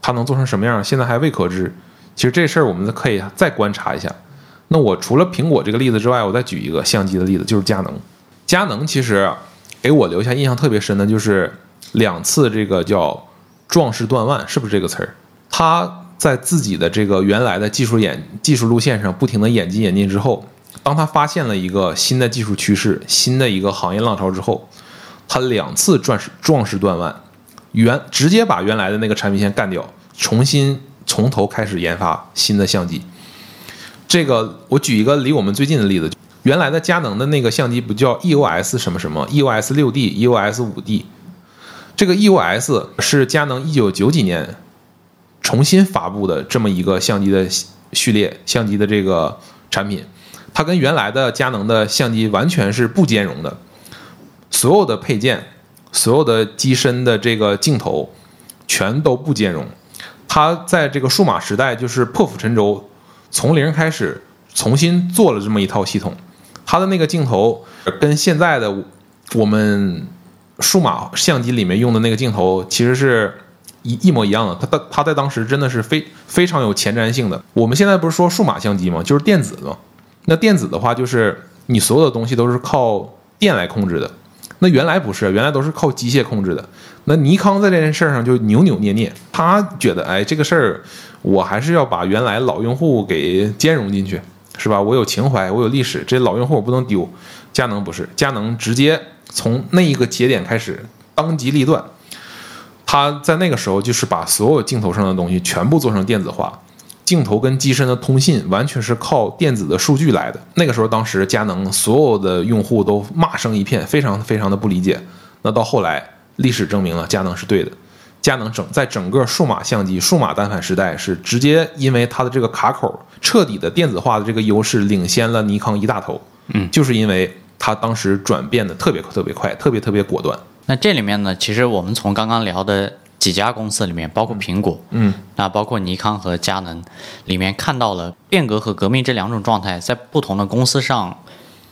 它能做成什么样，现在还未可知。其实这事儿我们可以再观察一下。那我除了苹果这个例子之外，我再举一个相机的例子，就是佳能。佳能其实给我留下印象特别深的就是两次这个叫壮士断腕，是不是这个词儿？他在自己的这个原来的技术演技术路线上不停的演进演进之后，当他发现了一个新的技术趋势、新的一个行业浪潮之后，他两次壮士壮士断腕，原直接把原来的那个产品线干掉，重新从头开始研发新的相机。这个我举一个离我们最近的例子，原来的佳能的那个相机不叫 EOS 什么什么，EOS 六 D、EOS 五 D，这个 EOS 是佳能一九九几年重新发布的这么一个相机的序列，相机的这个产品，它跟原来的佳能的相机完全是不兼容的，所有的配件、所有的机身的这个镜头全都不兼容。它在这个数码时代就是破釜沉舟，从零开始重新做了这么一套系统。它的那个镜头跟现在的我们数码相机里面用的那个镜头其实是一一模一样的。它它它在当时真的是非非常有前瞻性的。我们现在不是说数码相机吗？就是电子的嘛。那电子的话，就是你所有的东西都是靠电来控制的。那原来不是，原来都是靠机械控制的。那尼康在这件事儿上就扭扭捏捏，他觉得，哎，这个事儿我还是要把原来老用户给兼容进去，是吧？我有情怀，我有历史，这老用户我不能丢。佳能不是，佳能直接从那一个节点开始当机立断，他在那个时候就是把所有镜头上的东西全部做成电子化。镜头跟机身的通信完全是靠电子的数据来的。那个时候，当时佳能所有的用户都骂声一片，非常非常的不理解。那到后来，历史证明了佳能是对的。佳能整在整个数码相机、数码单反时代是直接因为它的这个卡口彻底的电子化的这个优势，领先了尼康一大头。嗯，就是因为它当时转变的特别特别快，特别特别果断。那这里面呢，其实我们从刚刚聊的。几家公司里面，包括苹果，嗯，那包括尼康和佳能，里面看到了变革和革命这两种状态在不同的公司上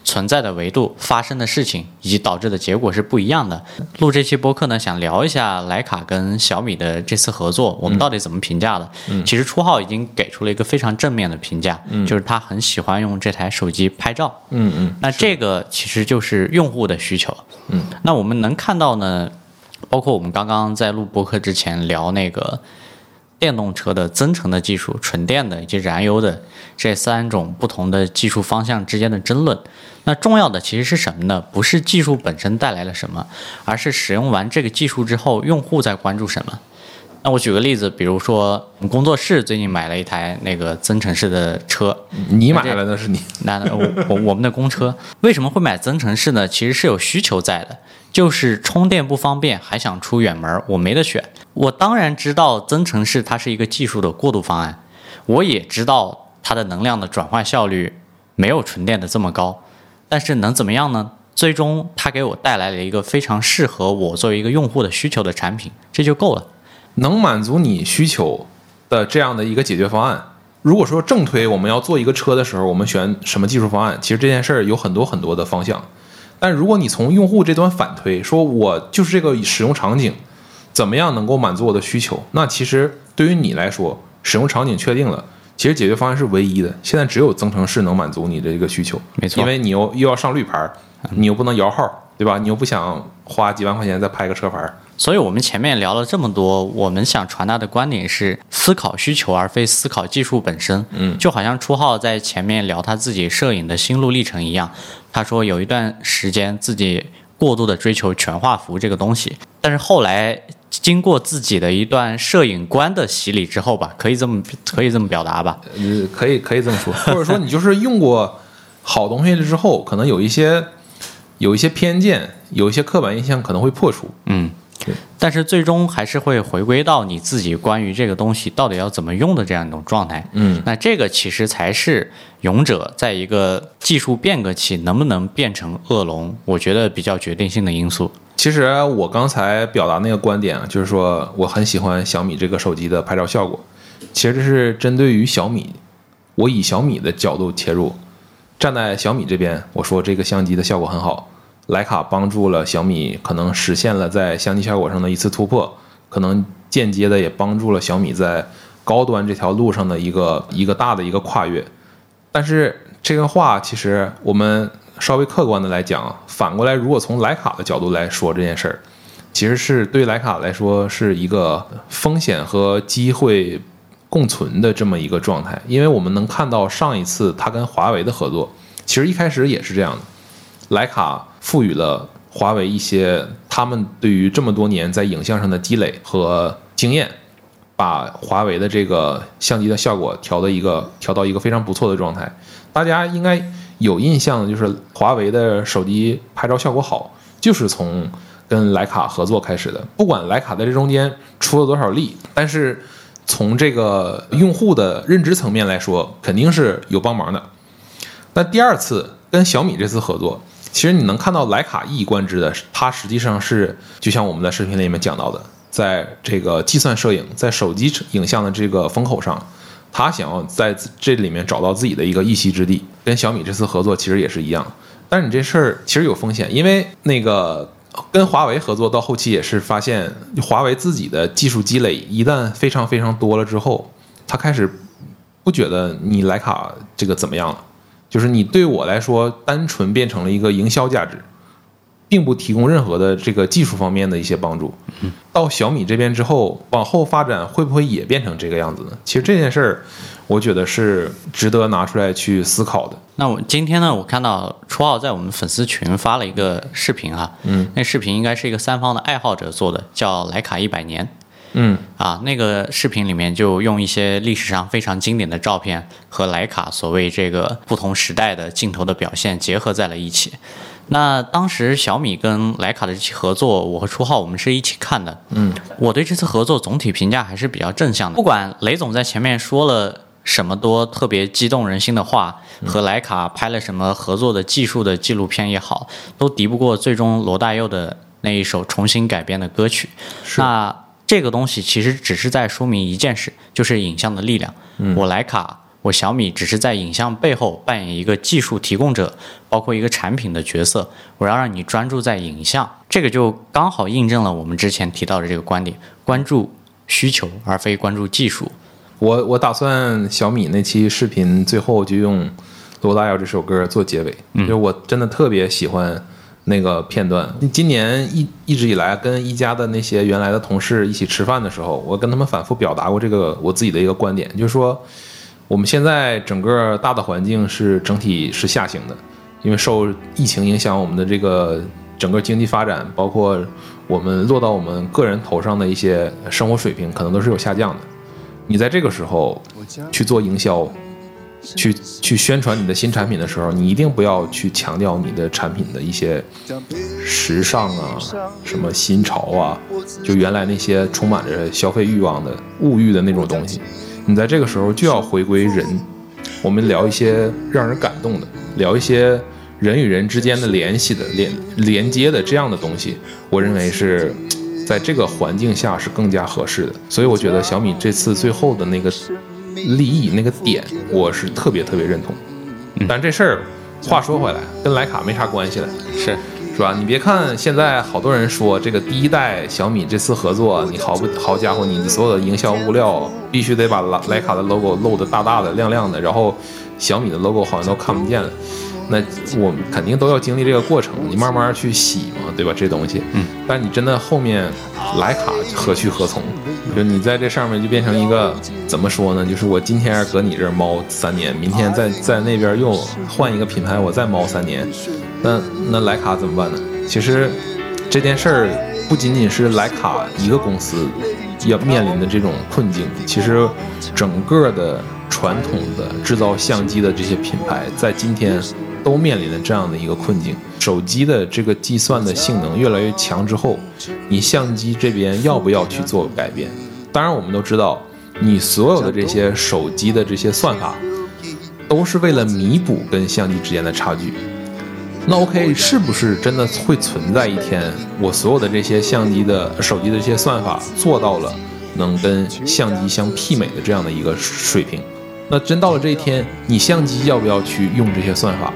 存在的维度发生的事情，以及导致的结果是不一样的。录这期播客呢，想聊一下徕卡跟小米的这次合作，我们到底怎么评价的？嗯，其实初号已经给出了一个非常正面的评价，嗯，就是他很喜欢用这台手机拍照，嗯嗯，那这个其实就是用户的需求，嗯，那我们能看到呢？包括我们刚刚在录播客之前聊那个电动车的增程的技术、纯电的以及燃油的这三种不同的技术方向之间的争论。那重要的其实是什么呢？不是技术本身带来了什么，而是使用完这个技术之后，用户在关注什么。那我举个例子，比如说我们工作室最近买了一台那个增程式的车，你买了那是你？那我我我们的公车为什么会买增程式呢？其实是有需求在的。就是充电不方便，还想出远门，我没得选。我当然知道增程式它是一个技术的过渡方案，我也知道它的能量的转换效率没有纯电的这么高。但是能怎么样呢？最终它给我带来了一个非常适合我作为一个用户的需求的产品，这就够了。能满足你需求的这样的一个解决方案。如果说正推我们要做一个车的时候，我们选什么技术方案？其实这件事儿有很多很多的方向。但如果你从用户这端反推，说我就是这个使用场景，怎么样能够满足我的需求？那其实对于你来说，使用场景确定了，其实解决方案是唯一的。现在只有增程式能满足你的一个需求，没错，因为你又又要上绿牌，你又不能摇号，对吧？你又不想花几万块钱再拍个车牌。所以我们前面聊了这么多，我们想传达的观点是思考需求，而非思考技术本身。嗯，就好像初号在前面聊他自己摄影的心路历程一样，他说有一段时间自己过度的追求全画幅这个东西，但是后来经过自己的一段摄影观的洗礼之后吧，可以这么可以这么表达吧？呃，可以可以这么说，(laughs) 或者说你就是用过好东西了之后，可能有一些有一些偏见，有一些刻板印象可能会破除。嗯。但是最终还是会回归到你自己关于这个东西到底要怎么用的这样一种状态。嗯，那这个其实才是勇者在一个技术变革期能不能变成恶龙，我觉得比较决定性的因素。其实我刚才表达那个观点啊，就是说我很喜欢小米这个手机的拍照效果。其实这是针对于小米，我以小米的角度切入，站在小米这边，我说这个相机的效果很好。徕卡帮助了小米，可能实现了在相机效果上的一次突破，可能间接的也帮助了小米在高端这条路上的一个一个大的一个跨越。但是这个话其实我们稍微客观的来讲，反过来如果从徕卡的角度来说这件事儿，其实是对徕卡来说是一个风险和机会共存的这么一个状态，因为我们能看到上一次他跟华为的合作，其实一开始也是这样的。徕卡赋予了华为一些他们对于这么多年在影像上的积累和经验，把华为的这个相机的效果调的一个调到一个非常不错的状态。大家应该有印象的就是华为的手机拍照效果好，就是从跟徕卡合作开始的。不管徕卡在这中间出了多少力，但是从这个用户的认知层面来说，肯定是有帮忙的。那第二次跟小米这次合作。其实你能看到徕卡一以贯之的，它实际上是就像我们在视频里面讲到的，在这个计算摄影、在手机影像的这个风口上，他想要在这里面找到自己的一个一席之地。跟小米这次合作其实也是一样，但是你这事儿其实有风险，因为那个跟华为合作到后期也是发现，华为自己的技术积累一旦非常非常多了之后，他开始不觉得你徕卡这个怎么样了。就是你对我来说，单纯变成了一个营销价值，并不提供任何的这个技术方面的一些帮助。到小米这边之后，往后发展会不会也变成这个样子呢？其实这件事儿，我觉得是值得拿出来去思考的。那我今天呢，我看到初号在我们粉丝群发了一个视频哈，嗯，那视频应该是一个三方的爱好者做的，叫徕卡一百年。嗯啊，那个视频里面就用一些历史上非常经典的照片和徕卡所谓这个不同时代的镜头的表现结合在了一起。那当时小米跟徕卡的这期合作，我和初浩我们是一起看的。嗯，我对这次合作总体评价还是比较正向的。不管雷总在前面说了什么多特别激动人心的话，和徕卡拍了什么合作的技术的纪录片也好，都敌不过最终罗大佑的那一首重新改编的歌曲。那这个东西其实只是在说明一件事，就是影像的力量。我徕卡，我小米只是在影像背后扮演一个技术提供者，包括一个产品的角色。我要让你专注在影像，这个就刚好印证了我们之前提到的这个观点：关注需求而非关注技术。我我打算小米那期视频最后就用罗大佑这首歌做结尾，因为我真的特别喜欢。那个片段，今年一一直以来跟一家的那些原来的同事一起吃饭的时候，我跟他们反复表达过这个我自己的一个观点，就是说，我们现在整个大的环境是整体是下行的，因为受疫情影响，我们的这个整个经济发展，包括我们落到我们个人头上的一些生活水平，可能都是有下降的。你在这个时候去做营销。去去宣传你的新产品的时候，你一定不要去强调你的产品的一些时尚啊、什么新潮啊，就原来那些充满着消费欲望的物欲的那种东西。你在这个时候就要回归人，我们聊一些让人感动的，聊一些人与人之间的联系的连连接的这样的东西。我认为是在这个环境下是更加合适的。所以我觉得小米这次最后的那个。利益那个点，我是特别特别认同。但这事儿，话说回来，跟徕卡没啥关系了，是是吧？你别看现在好多人说这个第一代小米这次合作，你好不好家伙，你所有的营销物料必须得把徕徕卡的 logo 露得大大的、亮亮的，然后小米的 logo 好像都看不见了。那我们肯定都要经历这个过程，你慢慢去洗嘛，对吧？这东西，嗯。但你真的后面徕卡何去何从？就你在这上面就变成一个怎么说呢？就是我今天搁你这儿猫三年，明天在在那边又换一个品牌，我再猫三年，那那徕卡怎么办呢？其实这件事儿不仅仅是徕卡一个公司要面临的这种困境，其实整个的传统的制造相机的这些品牌在今天。都面临了这样的一个困境，手机的这个计算的性能越来越强之后，你相机这边要不要去做改变？当然，我们都知道，你所有的这些手机的这些算法，都是为了弥补跟相机之间的差距。那 OK，是不是真的会存在一天，我所有的这些相机的手机的这些算法做到了能跟相机相媲美的这样的一个水平？那真到了这一天，你相机要不要去用这些算法？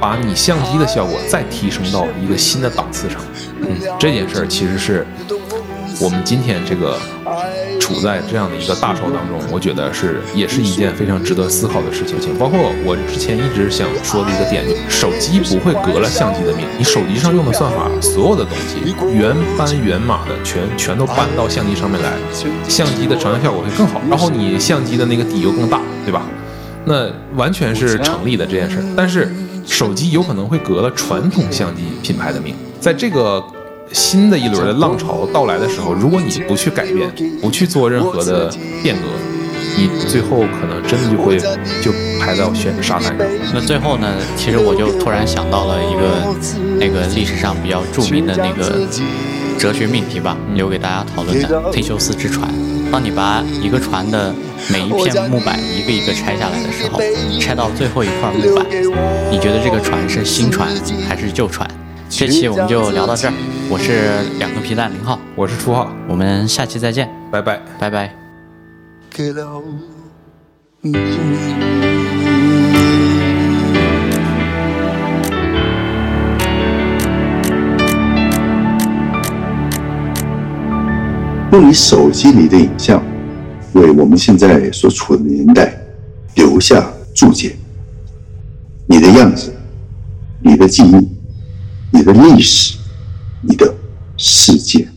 把你相机的效果再提升到一个新的档次上，嗯，这件事儿其实是我们今天这个处在这样的一个大潮当中，我觉得是也是一件非常值得思考的事情。包括我之前一直想说的一个点，就手机不会革了相机的命，你手机上用的算法，所有的东西原班原码的全全都搬到相机上面来，相机的成像效果会更好，然后你相机的那个底又更大，对吧？那完全是成立的这件事儿，但是。手机有可能会革了传统相机品牌的命，在这个新的一轮的浪潮到来的时候，如果你不去改变，不去做任何的变革，你最后可能真的就会就排到选沙滩上。那最后呢？其实我就突然想到了一个那个历史上比较著名的那个哲学命题吧，留给大家讨论的——忒修斯之船。当你把一个船的每一片木板一个一个拆下来的时候，拆到最后一块木板，你觉得这个船是新船还是旧船？这期我们就聊到这儿。我是两个皮蛋零号，我是初号，我们下期再见，拜拜，拜拜。用你手机里的影像，为我们现在所处的年代留下注解。你的样子，你的记忆，你的历史，你的世界。